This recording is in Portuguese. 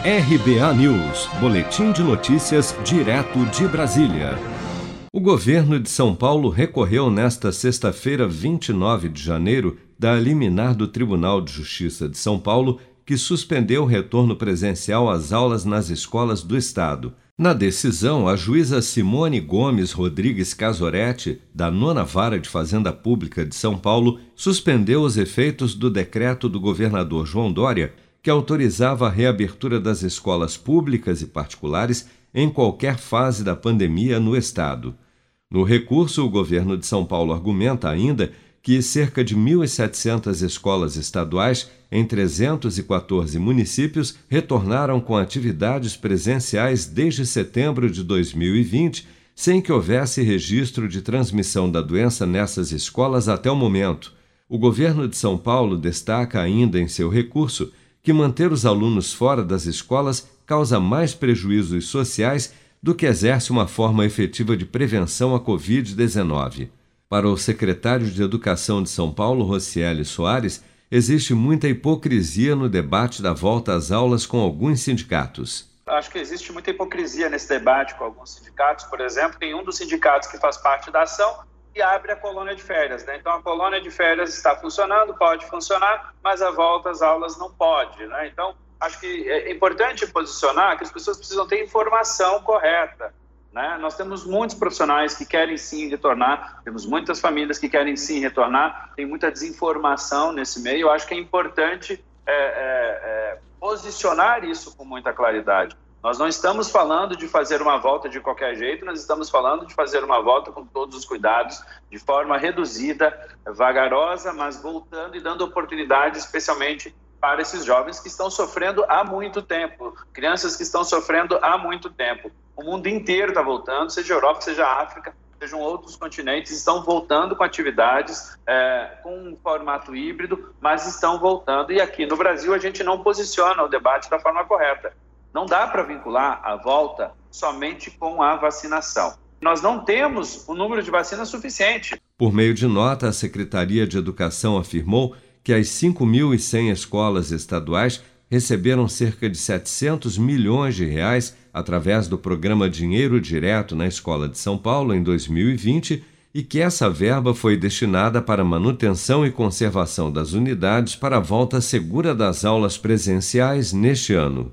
RBA News, Boletim de Notícias, direto de Brasília. O governo de São Paulo recorreu nesta sexta-feira, 29 de janeiro, da liminar do Tribunal de Justiça de São Paulo, que suspendeu o retorno presencial às aulas nas escolas do Estado. Na decisão, a juíza Simone Gomes Rodrigues Casoretti, da Nona Vara de Fazenda Pública de São Paulo, suspendeu os efeitos do decreto do governador João Dória que autorizava a reabertura das escolas públicas e particulares em qualquer fase da pandemia no Estado. No recurso, o governo de São Paulo argumenta ainda que cerca de 1.700 escolas estaduais em 314 municípios retornaram com atividades presenciais desde setembro de 2020, sem que houvesse registro de transmissão da doença nessas escolas até o momento. O governo de São Paulo destaca ainda em seu recurso que manter os alunos fora das escolas causa mais prejuízos sociais do que exerce uma forma efetiva de prevenção à Covid-19. Para o secretário de Educação de São Paulo, Rocieli Soares, existe muita hipocrisia no debate da volta às aulas com alguns sindicatos. Acho que existe muita hipocrisia nesse debate com alguns sindicatos. Por exemplo, tem um dos sindicatos que faz parte da ação e abre a colônia de férias. Né? Então, a colônia de férias está funcionando, pode funcionar, mas a volta às aulas não pode. Né? Então, acho que é importante posicionar que as pessoas precisam ter informação correta. Né? Nós temos muitos profissionais que querem sim retornar, temos muitas famílias que querem sim retornar, tem muita desinformação nesse meio. Eu acho que é importante é, é, é, posicionar isso com muita claridade. Nós não estamos falando de fazer uma volta de qualquer jeito, nós estamos falando de fazer uma volta com todos os cuidados, de forma reduzida, vagarosa, mas voltando e dando oportunidade, especialmente para esses jovens que estão sofrendo há muito tempo, crianças que estão sofrendo há muito tempo. O mundo inteiro está voltando, seja Europa, seja África, sejam outros continentes, estão voltando com atividades é, com um formato híbrido, mas estão voltando. E aqui no Brasil a gente não posiciona o debate da forma correta. Não dá para vincular a volta somente com a vacinação. Nós não temos o número de vacinas suficiente. Por meio de nota, a Secretaria de Educação afirmou que as 5.100 escolas estaduais receberam cerca de 700 milhões de reais através do programa Dinheiro Direto na Escola de São Paulo em 2020 e que essa verba foi destinada para manutenção e conservação das unidades para a volta segura das aulas presenciais neste ano.